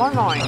Moin Moin.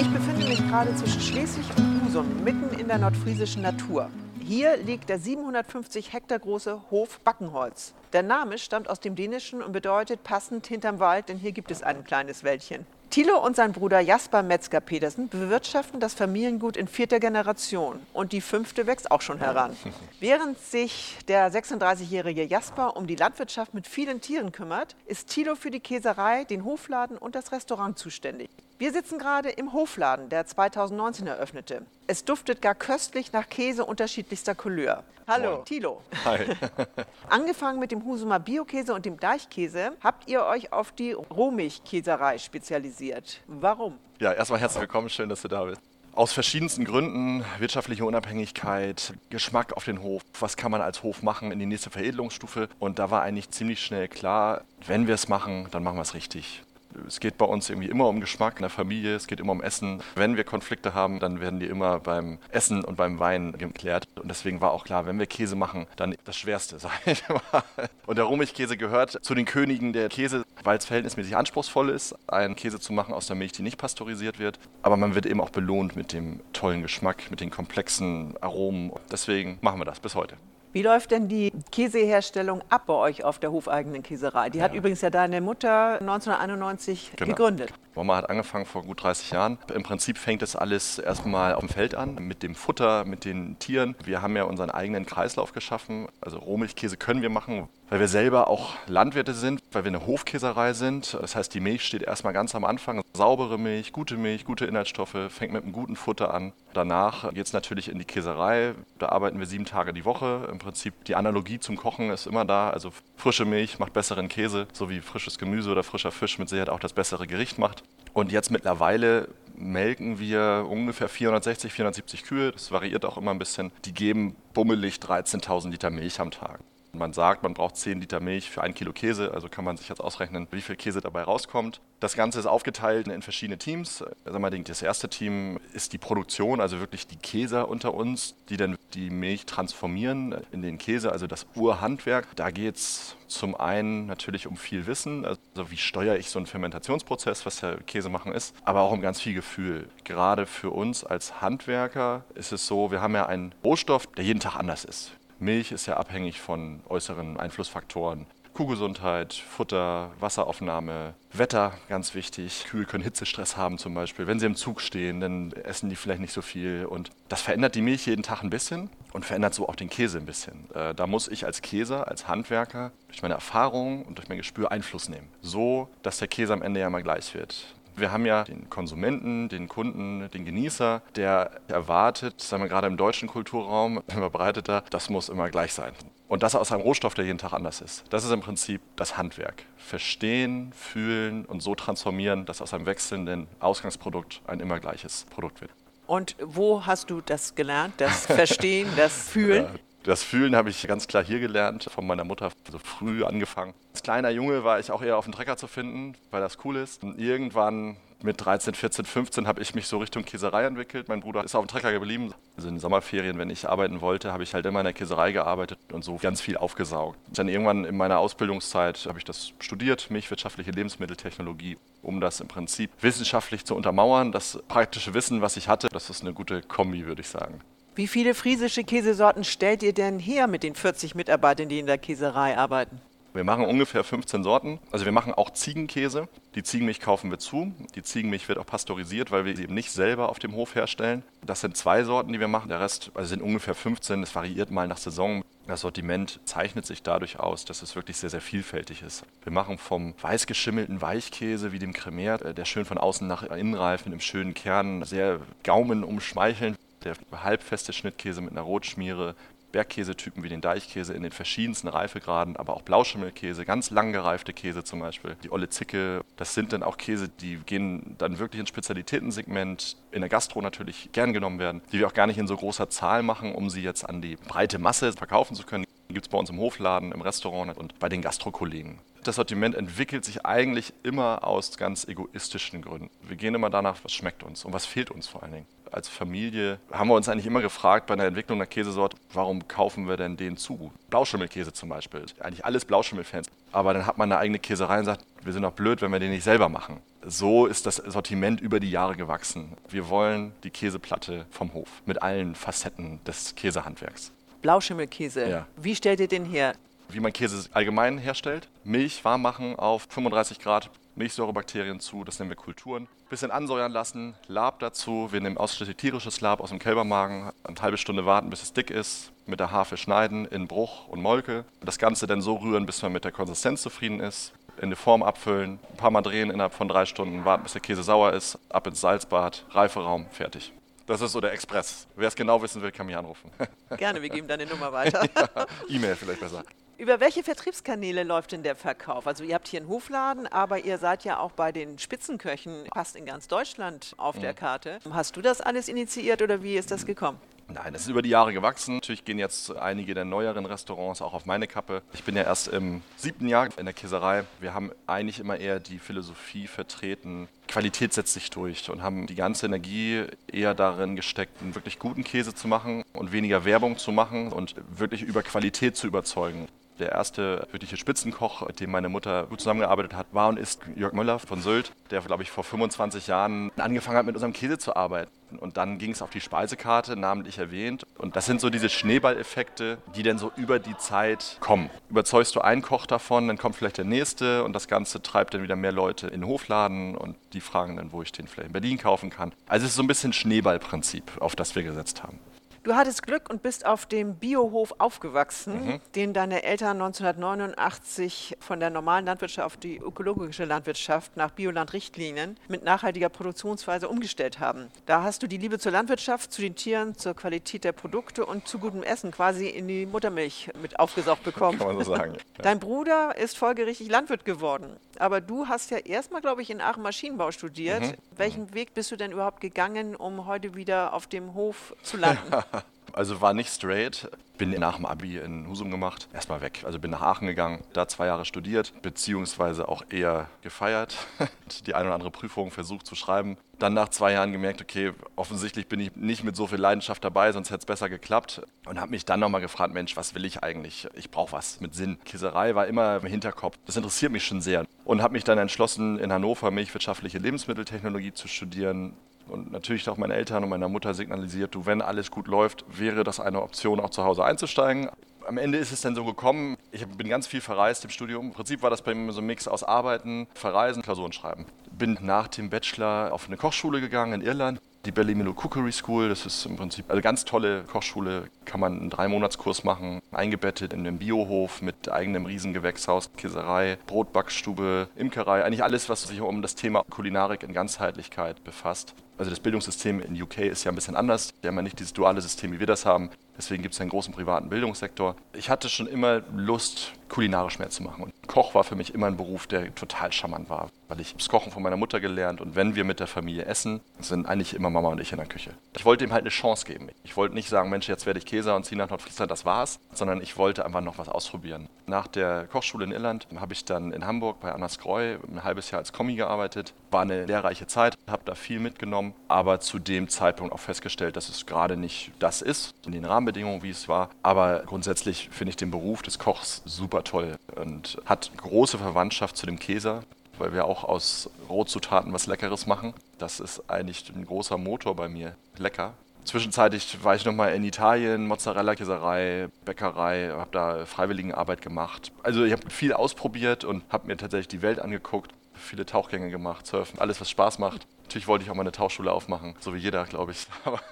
Ich befinde mich gerade zwischen Schleswig und Husum, mitten in der nordfriesischen Natur. Hier liegt der 750 Hektar große Hof Backenholz. Der Name stammt aus dem Dänischen und bedeutet passend hinterm Wald, denn hier gibt es ein kleines Wäldchen. Thilo und sein Bruder Jasper Metzger-Petersen bewirtschaften das Familiengut in vierter Generation und die fünfte wächst auch schon heran. Während sich der 36-jährige Jasper um die Landwirtschaft mit vielen Tieren kümmert, ist Thilo für die Käserei, den Hofladen und das Restaurant zuständig. Wir sitzen gerade im Hofladen, der 2019 eröffnete. Es duftet gar köstlich nach Käse unterschiedlichster Couleur. Hallo, Moin. Thilo. Hi. Angefangen mit dem Husumer Biokäse und dem Deichkäse habt ihr euch auf die Rohmilchkäserei spezialisiert. Warum? Ja, erstmal herzlich willkommen, schön, dass du da bist. Aus verschiedensten Gründen, wirtschaftliche Unabhängigkeit, Geschmack auf den Hof, was kann man als Hof machen in die nächste Veredelungsstufe. Und da war eigentlich ziemlich schnell klar, wenn wir es machen, dann machen wir es richtig. Es geht bei uns irgendwie immer um Geschmack in der Familie, es geht immer um Essen. Wenn wir Konflikte haben, dann werden die immer beim Essen und beim Wein geklärt. Und deswegen war auch klar, wenn wir Käse machen, dann das Schwerste, sag ich mal. Und der Rohmilchkäse gehört zu den Königen der Käse, weil es verhältnismäßig anspruchsvoll ist, einen Käse zu machen aus der Milch, die nicht pasteurisiert wird. Aber man wird eben auch belohnt mit dem tollen Geschmack, mit den komplexen Aromen. Deswegen machen wir das bis heute. Wie läuft denn die Käseherstellung ab bei euch auf der hofeigenen Käserei? Die hat übrigens ja deine Mutter 1991 Genau. gegründet. Mama hat angefangen vor gut 30 Jahren. Im Prinzip fängt es alles erstmal auf dem Feld an, mit dem Futter, mit den Tieren. Wir haben ja unseren eigenen Kreislauf geschaffen. Also Rohmilchkäse können wir machen, weil wir selber auch Landwirte sind, weil wir eine Hofkäserei sind. Das heißt, die Milch steht erstmal ganz am Anfang. Saubere Milch, gute Milch, gute Inhaltsstoffe, fängt mit einem guten Futter an. Danach geht es natürlich in die Käserei. Da arbeiten wir sieben Tage die Woche. Im Prinzip die Analogie zum Kochen ist immer da. Also frische Milch macht besseren Käse, so wie frisches Gemüse oder frischer Fisch mit Sicherheit auch das bessere Gericht macht. Und jetzt mittlerweile melken wir ungefähr 460, 470 Kühe. Das variiert auch immer ein bisschen. Die geben bummelig 13.000 Liter Milch am Tag. Man sagt, man braucht 10 Liter Milch für ein Kilo Käse, also kann man sich jetzt ausrechnen, wie viel Käse dabei rauskommt. Das Ganze ist aufgeteilt in verschiedene Teams. Mal, das erste Team ist die Produktion, also wirklich die Käser unter uns, die dann die Milch transformieren in den Käse, also das Urhandwerk. Da geht es zum einen natürlich um viel Wissen, also wie steuere ich so einen Fermentationsprozess, was ja Käse machen ist, aber auch um ganz viel Gefühl. Gerade für uns als Handwerker ist es so, wir haben ja einen Rohstoff, der jeden Tag anders ist. Milch ist ja abhängig von äußeren Einflussfaktoren. Kuhgesundheit, Futter, Wasseraufnahme, Wetter, ganz wichtig. Kühe können Hitzestress haben zum Beispiel. Wenn sie im Zug stehen, dann essen die vielleicht nicht so viel. Und das verändert die Milch jeden Tag ein bisschen und verändert so auch den Käse ein bisschen. Äh, da muss ich als Käser, als Handwerker, durch meine Erfahrung und durch mein Gespür Einfluss nehmen. So, dass der Käse am Ende ja mal gleich wird. Wir haben ja den Konsumenten, den Kunden, den Genießer, der erwartet, sagen wir gerade im deutschen Kulturraum, verbreiteter, das muss immer gleich sein. Und das aus einem Rohstoff, der jeden Tag anders ist. Das ist im Prinzip das Handwerk. Verstehen, fühlen und so transformieren, dass aus einem wechselnden Ausgangsprodukt ein immer gleiches Produkt wird. Und wo hast du das gelernt? Das Verstehen, das Fühlen? Das Fühlen habe ich ganz klar hier gelernt, von meiner Mutter, so früh angefangen. Als kleiner Junge war ich auch eher auf dem Trecker zu finden, weil das cool ist. Und irgendwann mit 13, 14, 15 habe ich mich so Richtung Käserei entwickelt. Mein Bruder ist auf dem Trecker geblieben. Also in den Sommerferien, wenn ich arbeiten wollte, habe ich halt immer in der Käserei gearbeitet und so ganz viel aufgesaugt. Dann irgendwann in meiner Ausbildungszeit habe ich das studiert, milchwirtschaftliche Lebensmitteltechnologie, um das im Prinzip wissenschaftlich zu untermauern. Das praktische Wissen, was ich hatte, das ist eine gute Kombi, würde ich sagen. Wie viele friesische Käsesorten stellt ihr denn her mit den 40 Mitarbeitern, die in der Käserei arbeiten? Wir machen ungefähr 15 Sorten. Also wir machen auch Ziegenkäse. Die Ziegenmilch kaufen wir zu. Die Ziegenmilch wird auch pasteurisiert, weil wir sie eben nicht selber auf dem Hof herstellen. Das sind zwei Sorten, die wir machen. Der Rest also sind ungefähr 15. Es variiert mal nach Saison. Das Sortiment zeichnet sich dadurch aus, dass es wirklich sehr, sehr vielfältig ist. Wir machen vom weiß geschimmelten Weichkäse wie dem Cremert, der schön von außen nach innen reift, mit einem schönen Kern, sehr Gaumen umschmeicheln. Der halbfeste Schnittkäse mit einer Rotschmiere, Bergkäsetypen wie den Deichkäse in den verschiedensten Reifegraden, aber auch Blauschimmelkäse, ganz lang gereifte Käse zum Beispiel, die Olle Zicke. Das sind dann auch Käse, die gehen dann wirklich ins Spezialitätensegment, in der Gastro natürlich gern genommen werden, die wir auch gar nicht in so großer Zahl machen, um sie jetzt an die breite Masse verkaufen zu können. Gibt es bei uns im Hofladen, im Restaurant und bei den Gastrokollegen. Das Sortiment entwickelt sich eigentlich immer aus ganz egoistischen Gründen. Wir gehen immer danach, was schmeckt uns und was fehlt uns vor allen Dingen als Familie haben wir uns eigentlich immer gefragt bei der Entwicklung der Käsesorte, warum kaufen wir denn den zu? Blauschimmelkäse zum Beispiel. Eigentlich alles Blauschimmelfans aber dann hat man eine eigene Käserei und sagt, wir sind doch blöd, wenn wir den nicht selber machen. So ist das Sortiment über die Jahre gewachsen. Wir wollen die Käseplatte vom Hof mit allen Facetten des Käsehandwerks. Blauschimmelkäse. Ja. Wie stellt ihr den her? Wie man Käse allgemein herstellt. Milch warm machen auf 35 Grad, Milchsäurebakterien zu, das nennen wir Kulturen. Bisschen ansäuern lassen, Lab dazu. Wir nehmen ausschließlich tierisches Lab aus dem Kälbermagen. Eine halbe Stunde warten, bis es dick ist. Mit der Harfe schneiden in Bruch und Molke. Das Ganze dann so rühren, bis man mit der Konsistenz zufrieden ist. In die Form abfüllen, ein paar Mal drehen innerhalb von drei Stunden, warten, bis der Käse sauer ist, ab ins Salzbad, Reiferaum, fertig. Das ist so der Express. Wer es genau wissen will, kann mich anrufen. Gerne, wir geben deine Nummer weiter. ja, E-Mail vielleicht besser. Über welche Vertriebskanäle läuft denn der Verkauf? Also ihr habt hier einen Hofladen, aber ihr seid ja auch bei den Spitzenköchen fast in ganz Deutschland auf der Karte. Hast du das alles initiiert oder wie ist das gekommen? Nein, das ist über die Jahre gewachsen. Natürlich gehen jetzt einige der neueren Restaurants auch auf meine Kappe. Ich bin ja erst im siebten Jahr in der Käserei. Wir haben eigentlich immer eher die Philosophie vertreten, Qualität setzt sich durch und haben die ganze Energie eher darin gesteckt, einen wirklich guten Käse zu machen und weniger Werbung zu machen und wirklich über Qualität zu überzeugen. Der erste wirkliche Spitzenkoch, mit dem meine Mutter gut zusammengearbeitet hat, war und ist Jörg Müller von Sylt, der, glaube ich, vor 25 Jahren angefangen hat, mit unserem Käse zu arbeiten. Und dann ging es auf die Speisekarte, namentlich erwähnt. Und das sind so diese Schneeballeffekte, die dann so über die Zeit kommen. Überzeugst du einen Koch davon, dann kommt vielleicht der nächste und das Ganze treibt dann wieder mehr Leute in den Hofladen und die fragen dann, wo ich den vielleicht in Berlin kaufen kann. Also es ist so ein bisschen Schneeballprinzip, auf das wir gesetzt haben. Du hattest Glück und bist auf dem Biohof aufgewachsen, Mhm. den deine Eltern 1989 von der normalen Landwirtschaft auf die ökologische Landwirtschaft nach Bioland-Richtlinien mit nachhaltiger Produktionsweise umgestellt haben. Da hast du die Liebe zur Landwirtschaft, zu den Tieren, zur Qualität der Produkte und zu gutem Essen quasi in die Muttermilch mit aufgesaugt bekommen. Kann man so sagen. Ja. Dein Bruder ist folgerichtig Landwirt geworden. Aber du hast ja erstmal, glaube ich, in Aachen Maschinenbau studiert. Mhm. Welchen Weg bist du denn überhaupt gegangen, um heute wieder auf dem Hof zu landen? Also war nicht straight. Bin nach dem Abi in Husum gemacht. Erstmal weg. Also bin nach Aachen gegangen, da zwei Jahre studiert, beziehungsweise auch eher gefeiert. Die eine oder andere Prüfung versucht zu schreiben. Dann nach zwei Jahren gemerkt, okay, offensichtlich bin ich nicht mit so viel Leidenschaft dabei, sonst hätte es besser geklappt. Und habe mich dann nochmal gefragt, Mensch, was will ich eigentlich? Ich brauche was mit Sinn. Käserei war immer im Hinterkopf. Das interessiert mich schon sehr. Und habe mich dann entschlossen, in Hannover milchwirtschaftliche Lebensmitteltechnologie zu studieren. Und natürlich auch meinen Eltern und meiner Mutter signalisiert, du, wenn alles gut läuft, wäre das eine Option, auch zu Hause einzusteigen. Am Ende ist es dann so gekommen, ich bin ganz viel verreist im Studium. Im Prinzip war das bei mir so ein Mix aus Arbeiten, Verreisen, Klausuren schreiben. Bin nach dem Bachelor auf eine Kochschule gegangen in Irland, die Ballymellow Cookery School. Das ist im Prinzip eine ganz tolle Kochschule, kann man einen Dreimonatskurs machen, eingebettet in einem Biohof mit eigenem Riesengewächshaus, Käserei, Brotbackstube, Imkerei, eigentlich alles, was sich um das Thema Kulinarik in Ganzheitlichkeit befasst. Also das Bildungssystem in UK ist ja ein bisschen anders. Wir haben ja nicht dieses duale System, wie wir das haben. Deswegen gibt es einen großen privaten Bildungssektor. Ich hatte schon immer Lust, kulinarisch mehr zu machen. Und Koch war für mich immer ein Beruf, der total charmant war, weil ich das Kochen von meiner Mutter gelernt und wenn wir mit der Familie essen, sind eigentlich immer Mama und ich in der Küche. Ich wollte ihm halt eine Chance geben. Ich wollte nicht sagen, Mensch, jetzt werde ich Käse und ziehe nach Nordfriesland, das war's, sondern ich wollte einfach noch was ausprobieren. Nach der Kochschule in Irland habe ich dann in Hamburg bei Anna Skreu ein halbes Jahr als Kommi gearbeitet. War eine lehrreiche Zeit, habe da viel mitgenommen, aber zu dem Zeitpunkt auch festgestellt, dass es gerade nicht das ist, in den Rahmenbedingungen, wie es war. Aber grundsätzlich finde ich den Beruf des Kochs super toll und hat große Verwandtschaft zu dem Käser weil wir auch aus Rohzutaten was Leckeres machen. Das ist eigentlich ein großer Motor bei mir. Lecker. Zwischenzeitlich war ich nochmal in Italien, Mozzarella-Käserei, Bäckerei, habe da Freiwilligenarbeit gemacht. Also ich habe viel ausprobiert und habe mir tatsächlich die Welt angeguckt, viele Tauchgänge gemacht, Surfen, alles was Spaß macht. Natürlich wollte ich auch mal eine Tauchschule aufmachen, so wie jeder, glaube ich. Aber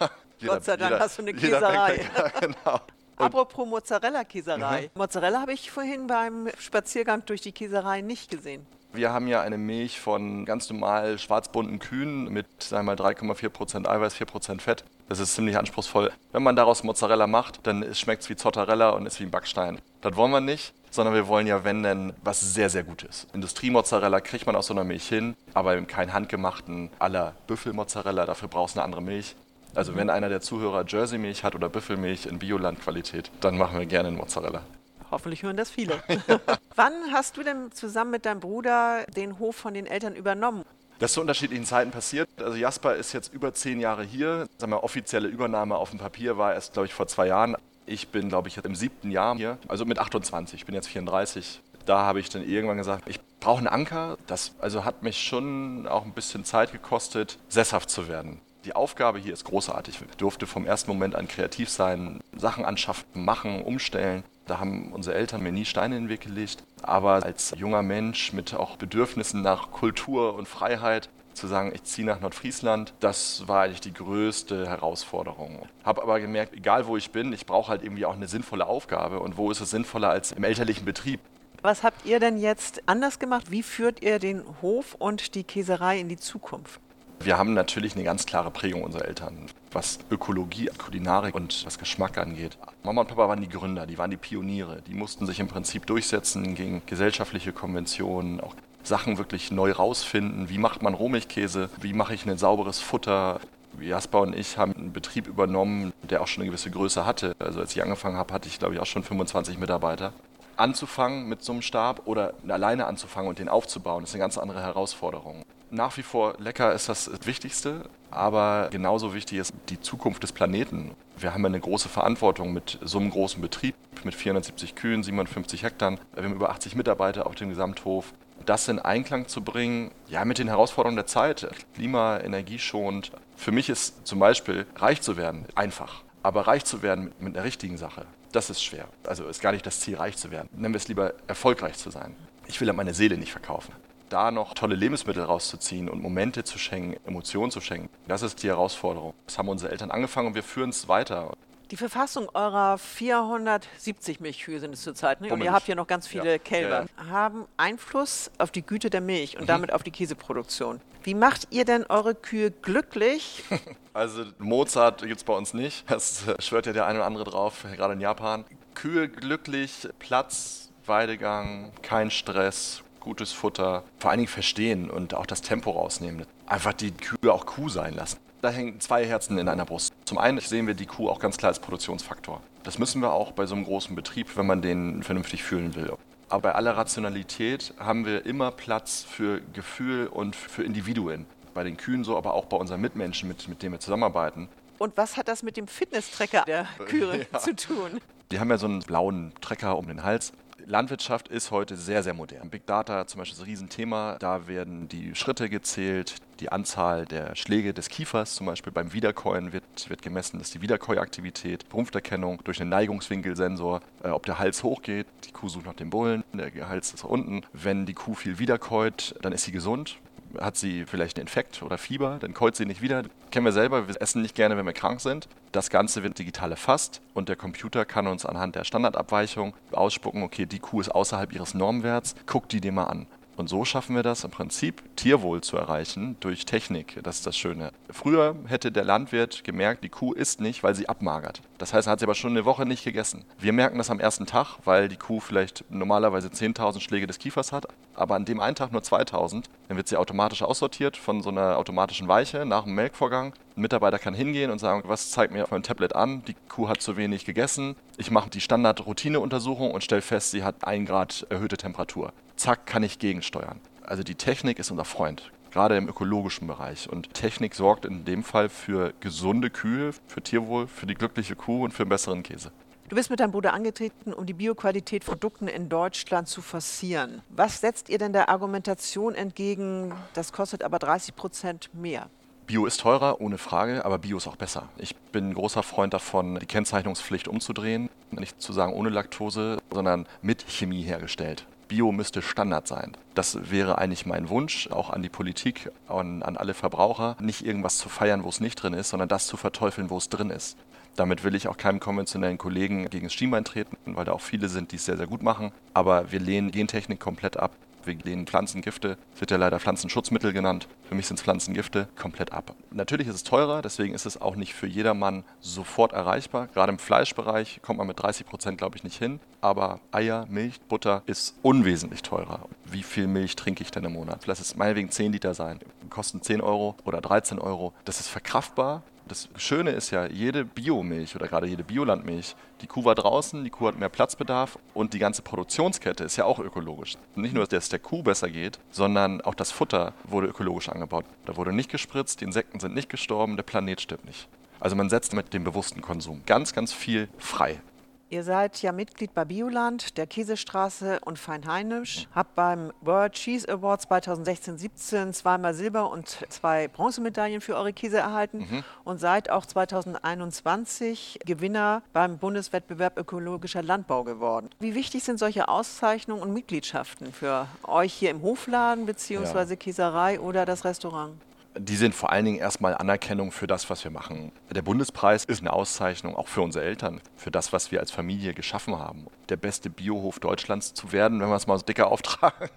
jeder, Gott sei Dank jeder- hast du eine Käserei. Bäcker, genau. Apropos Mozzarella-Käserei. Mhm. Mozzarella habe ich vorhin beim Spaziergang durch die Käserei nicht gesehen. Wir haben ja eine Milch von ganz normal schwarzbunten Kühen mit, sagen wir mal, 3,4% Eiweiß, 4% Fett. Das ist ziemlich anspruchsvoll. Wenn man daraus Mozzarella macht, dann schmeckt es wie Zottarella und ist wie ein Backstein. Das wollen wir nicht, sondern wir wollen ja, wenn denn, was sehr, sehr gut ist. Industriemozzarella kriegt man aus so einer Milch hin, aber keinen handgemachten aller Büffelmozzarella. Dafür brauchst du eine andere Milch. Also wenn einer der Zuhörer Jersey-Milch hat oder Büffelmilch in Bioland-Qualität, dann machen wir gerne einen Mozzarella. Hoffentlich hören das viele. Wann hast du denn zusammen mit deinem Bruder den Hof von den Eltern übernommen? Das ist zu unterschiedlichen Zeiten passiert. Also Jasper ist jetzt über zehn Jahre hier. Sagen wir, offizielle Übernahme auf dem Papier war erst, glaube ich, vor zwei Jahren. Ich bin, glaube ich, jetzt im siebten Jahr hier, also mit 28. Ich bin jetzt 34. Da habe ich dann irgendwann gesagt, ich brauche einen Anker. Das also hat mich schon auch ein bisschen Zeit gekostet, sesshaft zu werden. Die Aufgabe hier ist großartig. Ich durfte vom ersten Moment an kreativ sein, Sachen anschaffen, machen, umstellen. Da haben unsere Eltern mir nie Steine in den Weg gelegt. Aber als junger Mensch mit auch Bedürfnissen nach Kultur und Freiheit zu sagen, ich ziehe nach Nordfriesland, das war eigentlich die größte Herausforderung. Habe aber gemerkt, egal wo ich bin, ich brauche halt irgendwie auch eine sinnvolle Aufgabe. Und wo ist es sinnvoller als im elterlichen Betrieb? Was habt ihr denn jetzt anders gemacht? Wie führt ihr den Hof und die Käserei in die Zukunft? Wir haben natürlich eine ganz klare Prägung unserer Eltern, was Ökologie, Kulinarik und was Geschmack angeht. Mama und Papa waren die Gründer, die waren die Pioniere. Die mussten sich im Prinzip durchsetzen gegen gesellschaftliche Konventionen, auch Sachen wirklich neu rausfinden. Wie macht man Rohmilchkäse? Wie mache ich ein sauberes Futter? Jasper und ich haben einen Betrieb übernommen, der auch schon eine gewisse Größe hatte. Also als ich angefangen habe, hatte ich glaube ich auch schon 25 Mitarbeiter anzufangen mit so einem Stab oder alleine anzufangen und den aufzubauen, ist eine ganz andere Herausforderung. Nach wie vor lecker ist das das Wichtigste, aber genauso wichtig ist die Zukunft des Planeten. Wir haben eine große Verantwortung mit so einem großen Betrieb, mit 470 Kühen, 57 Hektar. Wir haben über 80 Mitarbeiter auf dem Gesamthof. Das in Einklang zu bringen, ja, mit den Herausforderungen der Zeit, Klima, energieschonend. Für mich ist zum Beispiel reich zu werden einfach, aber reich zu werden mit, mit einer richtigen Sache das ist schwer. Also ist gar nicht das Ziel, reich zu werden. Nennen wir es lieber, erfolgreich zu sein. Ich will ja meine Seele nicht verkaufen. Da noch tolle Lebensmittel rauszuziehen und Momente zu schenken, Emotionen zu schenken, das ist die Herausforderung. Das haben unsere Eltern angefangen und wir führen es weiter. Die Verfassung eurer 470 Milchkühe sind es zurzeit, ne? und ihr habt hier noch ganz viele ja. Kälber, ja, ja. haben Einfluss auf die Güte der Milch und mhm. damit auf die Käseproduktion. Wie macht ihr denn eure Kühe glücklich? Also Mozart gibt es bei uns nicht. Das schwört ja der eine oder andere drauf, gerade in Japan. Kühe glücklich, Platz, Weidegang, kein Stress, gutes Futter, vor allen Dingen verstehen und auch das Tempo rausnehmen. Einfach die Kühe auch Kuh sein lassen. Da hängen zwei Herzen in einer Brust. Zum einen sehen wir die Kuh auch ganz klar als Produktionsfaktor. Das müssen wir auch bei so einem großen Betrieb, wenn man den vernünftig fühlen will. Aber bei aller Rationalität haben wir immer Platz für Gefühl und für Individuen. Bei den Kühen so, aber auch bei unseren Mitmenschen, mit, mit denen wir zusammenarbeiten. Und was hat das mit dem Fitnesstrecker der Kühe ja. zu tun? Die haben ja so einen blauen Trecker um den Hals. Landwirtschaft ist heute sehr, sehr modern. Big Data zum Beispiel ist ein Riesenthema. Da werden die Schritte gezählt, die Anzahl der Schläge des Kiefers, zum Beispiel beim Wiederkäuen wird, wird gemessen, dass die Wiederkäuaktivität, Rumpferkennung durch einen Neigungswinkelsensor, äh, ob der Hals hochgeht, die Kuh sucht nach dem Bullen, der Hals ist unten. Wenn die Kuh viel wiederkäut, dann ist sie gesund hat sie vielleicht einen Infekt oder Fieber, dann keult sie nicht wieder. Kennen wir selber, wir essen nicht gerne, wenn wir krank sind. Das Ganze wird digital erfasst und der Computer kann uns anhand der Standardabweichung ausspucken, okay, die Kuh ist außerhalb ihres Normwerts, guck die dir mal an. Und so schaffen wir das im Prinzip, Tierwohl zu erreichen durch Technik. Das ist das Schöne. Früher hätte der Landwirt gemerkt, die Kuh isst nicht, weil sie abmagert. Das heißt, er hat sie aber schon eine Woche nicht gegessen. Wir merken das am ersten Tag, weil die Kuh vielleicht normalerweise 10.000 Schläge des Kiefers hat, aber an dem einen Tag nur 2.000. Dann wird sie automatisch aussortiert von so einer automatischen Weiche nach dem Melkvorgang. Ein Mitarbeiter kann hingehen und sagen, was zeigt mir auf meinem Tablet an? Die Kuh hat zu wenig gegessen. Ich mache die Standard-Routine-Untersuchung und stelle fest, sie hat 1 Grad erhöhte Temperatur zack, kann ich gegensteuern. Also die Technik ist unser Freund, gerade im ökologischen Bereich. Und Technik sorgt in dem Fall für gesunde Kühe, für Tierwohl, für die glückliche Kuh und für einen besseren Käse. Du bist mit deinem Bruder angetreten, um die Bioqualität von Produkten in Deutschland zu forcieren. Was setzt ihr denn der Argumentation entgegen, das kostet aber 30 Prozent mehr? Bio ist teurer, ohne Frage, aber Bio ist auch besser. Ich bin ein großer Freund davon, die Kennzeichnungspflicht umzudrehen. Nicht zu sagen ohne Laktose, sondern mit Chemie hergestellt. Bio müsste Standard sein. Das wäre eigentlich mein Wunsch, auch an die Politik, an, an alle Verbraucher, nicht irgendwas zu feiern, wo es nicht drin ist, sondern das zu verteufeln, wo es drin ist. Damit will ich auch keinem konventionellen Kollegen gegen das Schienbein treten, weil da auch viele sind, die es sehr, sehr gut machen. Aber wir lehnen Gentechnik komplett ab. Wir lehnen Pflanzengifte, wird ja leider Pflanzenschutzmittel genannt. Für mich sind es Pflanzengifte komplett ab. Natürlich ist es teurer, deswegen ist es auch nicht für jedermann sofort erreichbar. Gerade im Fleischbereich kommt man mit 30 Prozent, glaube ich, nicht hin. Aber Eier, Milch, Butter ist unwesentlich teurer. Wie viel Milch trinke ich denn im Monat? Lass es meinetwegen 10 Liter sein. Kosten 10 Euro oder 13 Euro. Das ist verkraftbar das Schöne ist ja, jede Biomilch oder gerade jede Biolandmilch, die Kuh war draußen, die Kuh hat mehr Platzbedarf und die ganze Produktionskette ist ja auch ökologisch. Nicht nur, dass es der Kuh besser geht, sondern auch das Futter wurde ökologisch angebaut. Da wurde nicht gespritzt, die Insekten sind nicht gestorben, der Planet stirbt nicht. Also man setzt mit dem bewussten Konsum ganz, ganz viel frei. Ihr seid ja Mitglied bei Bioland, der Käsestraße und Feinheimisch, habt beim World Cheese Awards 2016-17 zweimal Silber und zwei Bronzemedaillen für eure Käse erhalten mhm. und seid auch 2021 Gewinner beim Bundeswettbewerb ökologischer Landbau geworden. Wie wichtig sind solche Auszeichnungen und Mitgliedschaften für euch hier im Hofladen bzw. Ja. Käserei oder das Restaurant? Die sind vor allen Dingen erstmal Anerkennung für das, was wir machen. Der Bundespreis ist eine Auszeichnung auch für unsere Eltern, für das, was wir als Familie geschaffen haben. Der beste Biohof Deutschlands zu werden, wenn wir es mal so dicker auftragen,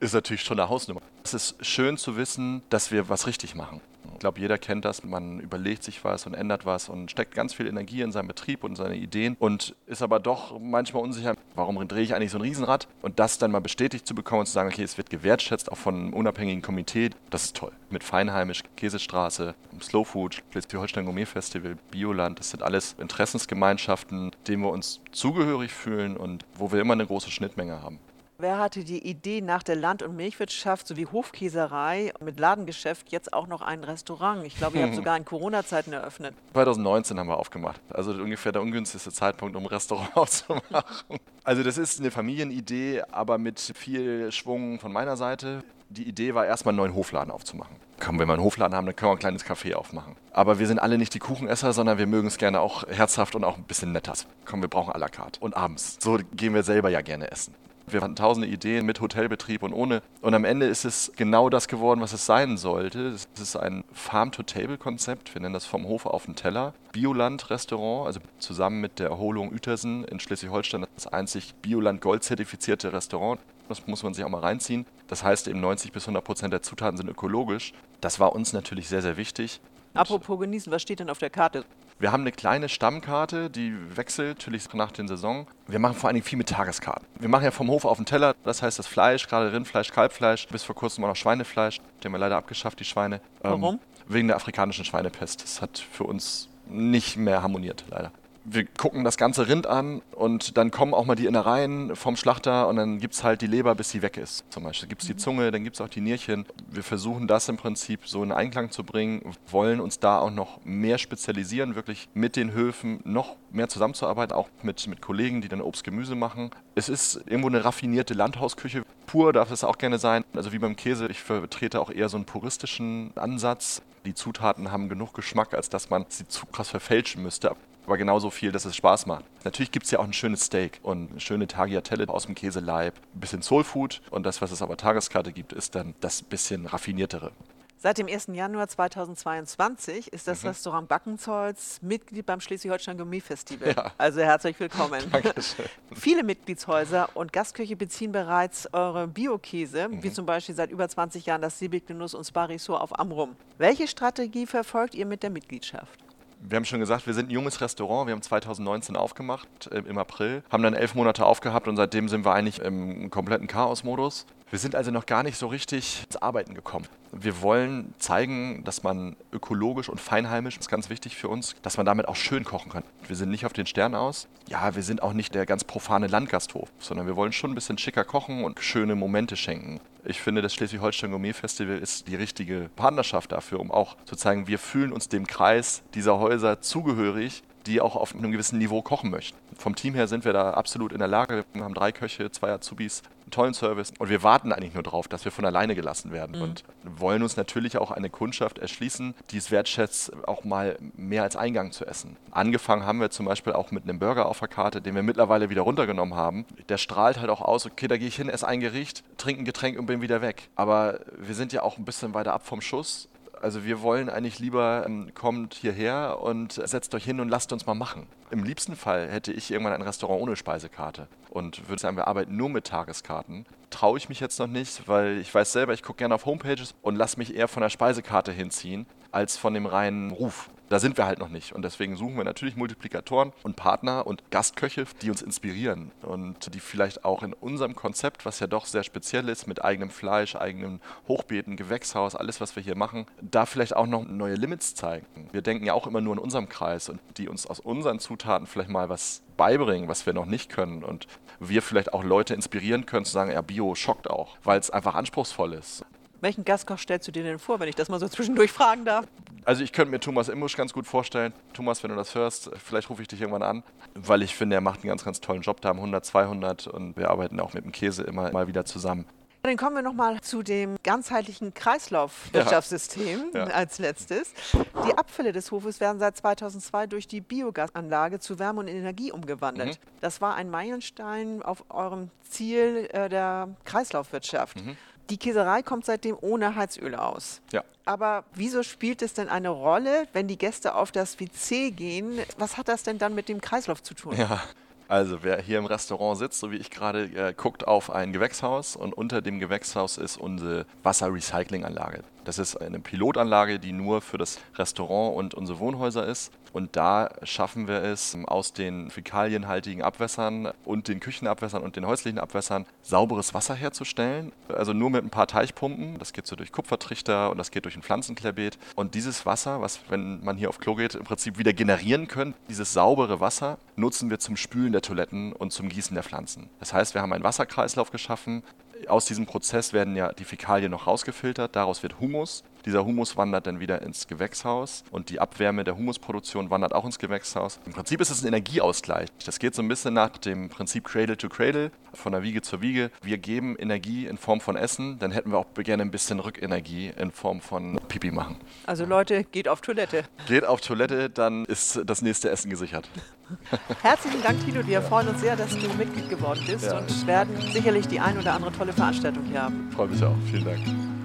ist natürlich schon eine Hausnummer. Es ist schön zu wissen, dass wir was richtig machen. Ich glaube, jeder kennt das. Man überlegt sich was und ändert was und steckt ganz viel Energie in seinen Betrieb und seine Ideen und ist aber doch manchmal unsicher, warum drehe ich eigentlich so ein Riesenrad? Und das dann mal bestätigt zu bekommen und zu sagen, okay, es wird gewertschätzt, auch von einem unabhängigen Komitee, das ist toll. Mit Feinheimisch, Käsestraße, Slow Food, Schleswig-Holstein Gourmet Festival, Bioland, das sind alles Interessensgemeinschaften, denen wir uns zugehörig fühlen und wo wir immer eine große Schnittmenge haben. Wer hatte die Idee, nach der Land- und Milchwirtschaft sowie Hofkäserei mit Ladengeschäft jetzt auch noch ein Restaurant? Ich glaube, ihr habt sogar in Corona-Zeiten eröffnet. 2019 haben wir aufgemacht. Also ungefähr der ungünstigste Zeitpunkt, um ein Restaurant aufzumachen. Also das ist eine Familienidee, aber mit viel Schwung von meiner Seite. Die Idee war erstmal einen neuen Hofladen aufzumachen. Komm, wenn wir einen Hofladen haben, dann können wir ein kleines Café aufmachen. Aber wir sind alle nicht die Kuchenesser, sondern wir mögen es gerne auch herzhaft und auch ein bisschen netter. Komm, wir brauchen à la carte. Und abends. So gehen wir selber ja gerne essen. Wir hatten tausende Ideen mit Hotelbetrieb und ohne. Und am Ende ist es genau das geworden, was es sein sollte. Es ist ein Farm-to-Table-Konzept. Wir nennen das vom Hof auf den Teller. Bioland-Restaurant, also zusammen mit der Erholung Uetersen in Schleswig-Holstein das einzig Bioland Gold zertifizierte Restaurant. Das muss man sich auch mal reinziehen. Das heißt eben 90 bis 100 Prozent der Zutaten sind ökologisch. Das war uns natürlich sehr, sehr wichtig. Apropos genießen, was steht denn auf der Karte? Wir haben eine kleine Stammkarte, die wechselt natürlich nach den Saison. Wir machen vor allen Dingen viel mit Tageskarten. Wir machen ja vom Hof auf den Teller, das heißt das Fleisch, gerade Rindfleisch, Kalbfleisch, bis vor kurzem auch noch Schweinefleisch. Den haben wir leider abgeschafft, die Schweine. Ähm, Warum? Ähm, wegen der afrikanischen Schweinepest. Das hat für uns nicht mehr harmoniert, leider wir gucken das ganze Rind an und dann kommen auch mal die Innereien vom Schlachter und dann gibt es halt die Leber, bis sie weg ist. Zum Beispiel gibt es die mhm. Zunge, dann gibt es auch die Nierchen. Wir versuchen das im Prinzip so in Einklang zu bringen, wollen uns da auch noch mehr spezialisieren, wirklich mit den Höfen noch mehr zusammenzuarbeiten, auch mit, mit Kollegen, die dann Obst, Gemüse machen. Es ist irgendwo eine raffinierte Landhausküche. Pur darf es auch gerne sein. Also wie beim Käse, ich vertrete auch eher so einen puristischen Ansatz. Die Zutaten haben genug Geschmack, als dass man sie zu krass verfälschen müsste aber genauso viel, dass es Spaß macht. Natürlich gibt es ja auch ein schönes Steak und eine schöne Tagliatelle aus dem Käseleib, ein bisschen Soulfood und das, was es aber Tageskarte gibt, ist dann das bisschen raffiniertere. Seit dem 1. Januar 2022 ist das mhm. Restaurant Backenzolz Mitglied beim Schleswig-Holstein Gourmet Festival. Ja. Also herzlich willkommen. Dankeschön. Viele Mitgliedshäuser und Gastküche beziehen bereits eure Biokäse, mhm. wie zum Beispiel seit über 20 Jahren das Siebig Genuss und Sparisor auf Amrum. Welche Strategie verfolgt ihr mit der Mitgliedschaft? Wir haben schon gesagt, wir sind ein junges Restaurant. Wir haben 2019 aufgemacht, äh, im April, haben dann elf Monate aufgehabt und seitdem sind wir eigentlich im kompletten Chaos-Modus. Wir sind also noch gar nicht so richtig ins Arbeiten gekommen. Wir wollen zeigen, dass man ökologisch und feinheimisch, das ist ganz wichtig für uns, dass man damit auch schön kochen kann. Wir sind nicht auf den Stern aus. Ja, wir sind auch nicht der ganz profane Landgasthof, sondern wir wollen schon ein bisschen schicker kochen und schöne Momente schenken. Ich finde, das Schleswig-Holstein Gourmet Festival ist die richtige Partnerschaft dafür, um auch zu zeigen, wir fühlen uns dem Kreis dieser Häuser zugehörig die auch auf einem gewissen Niveau kochen möchten. Vom Team her sind wir da absolut in der Lage. Wir haben drei Köche, zwei Azubis, einen tollen Service und wir warten eigentlich nur darauf, dass wir von alleine gelassen werden mhm. und wollen uns natürlich auch eine Kundschaft erschließen, die es wertschätzt, auch mal mehr als Eingang zu essen. Angefangen haben wir zum Beispiel auch mit einem Burger auf der Karte, den wir mittlerweile wieder runtergenommen haben. Der strahlt halt auch aus, okay, da gehe ich hin, esse ein Gericht, trinke ein Getränk und bin wieder weg. Aber wir sind ja auch ein bisschen weiter ab vom Schuss also wir wollen eigentlich lieber, ähm, kommt hierher und setzt euch hin und lasst uns mal machen. Im liebsten Fall hätte ich irgendwann ein Restaurant ohne Speisekarte und würde sagen, wir arbeiten nur mit Tageskarten. Traue ich mich jetzt noch nicht, weil ich weiß selber, ich gucke gerne auf Homepages und lasse mich eher von der Speisekarte hinziehen als von dem reinen Ruf. Da sind wir halt noch nicht. Und deswegen suchen wir natürlich Multiplikatoren und Partner und Gastköche, die uns inspirieren und die vielleicht auch in unserem Konzept, was ja doch sehr speziell ist, mit eigenem Fleisch, eigenem Hochbeeten, Gewächshaus, alles, was wir hier machen, da vielleicht auch noch neue Limits zeigen. Wir denken ja auch immer nur in unserem Kreis und die uns aus unseren Zutaten vielleicht mal was beibringen, was wir noch nicht können und wir vielleicht auch Leute inspirieren können zu sagen, ja, Bio schockt auch, weil es einfach anspruchsvoll ist. Welchen Gastkoch stellst du dir denn vor, wenn ich das mal so zwischendurch fragen darf? Also ich könnte mir Thomas Imbusch ganz gut vorstellen. Thomas, wenn du das hörst, vielleicht rufe ich dich irgendwann an, weil ich finde, er macht einen ganz, ganz tollen Job. Da haben 100, 200 und wir arbeiten auch mit dem Käse immer mal wieder zusammen. Dann kommen wir nochmal zu dem ganzheitlichen Kreislaufwirtschaftssystem ja. als letztes. Die Abfälle des Hofes werden seit 2002 durch die Biogasanlage zu Wärme und Energie umgewandelt. Mhm. Das war ein Meilenstein auf eurem Ziel äh, der Kreislaufwirtschaft. Mhm. Die Käserei kommt seitdem ohne Heizöl aus. Ja. Aber wieso spielt es denn eine Rolle, wenn die Gäste auf das WC gehen? Was hat das denn dann mit dem Kreislauf zu tun? Ja, also wer hier im Restaurant sitzt, so wie ich gerade, äh, guckt auf ein Gewächshaus und unter dem Gewächshaus ist unsere Wasserrecyclinganlage. Das ist eine Pilotanlage, die nur für das Restaurant und unsere Wohnhäuser ist. Und da schaffen wir es, aus den fäkalienhaltigen Abwässern und den Küchenabwässern und den häuslichen Abwässern sauberes Wasser herzustellen. Also nur mit ein paar Teichpumpen. Das geht so durch Kupfertrichter und das geht durch ein Pflanzenklärbeet. Und dieses Wasser, was, wenn man hier auf Klo geht, im Prinzip wieder generieren können, dieses saubere Wasser nutzen wir zum Spülen der Toiletten und zum Gießen der Pflanzen. Das heißt, wir haben einen Wasserkreislauf geschaffen, aus diesem Prozess werden ja die Fäkalien noch rausgefiltert, daraus wird Humus. Dieser Humus wandert dann wieder ins Gewächshaus und die Abwärme der Humusproduktion wandert auch ins Gewächshaus. Im Prinzip ist es ein Energieausgleich. Das geht so ein bisschen nach dem Prinzip Cradle to Cradle, von der Wiege zur Wiege. Wir geben Energie in Form von Essen, dann hätten wir auch gerne ein bisschen Rückenergie in Form von Pipi machen. Also Leute, geht auf Toilette. Geht auf Toilette, dann ist das nächste Essen gesichert. Herzlichen Dank, Tino. Wir freuen uns sehr, dass du Mitglied geworden bist ja. und werden sicherlich die ein oder andere tolle Veranstaltung hier haben. Freue mich auch. Vielen Dank.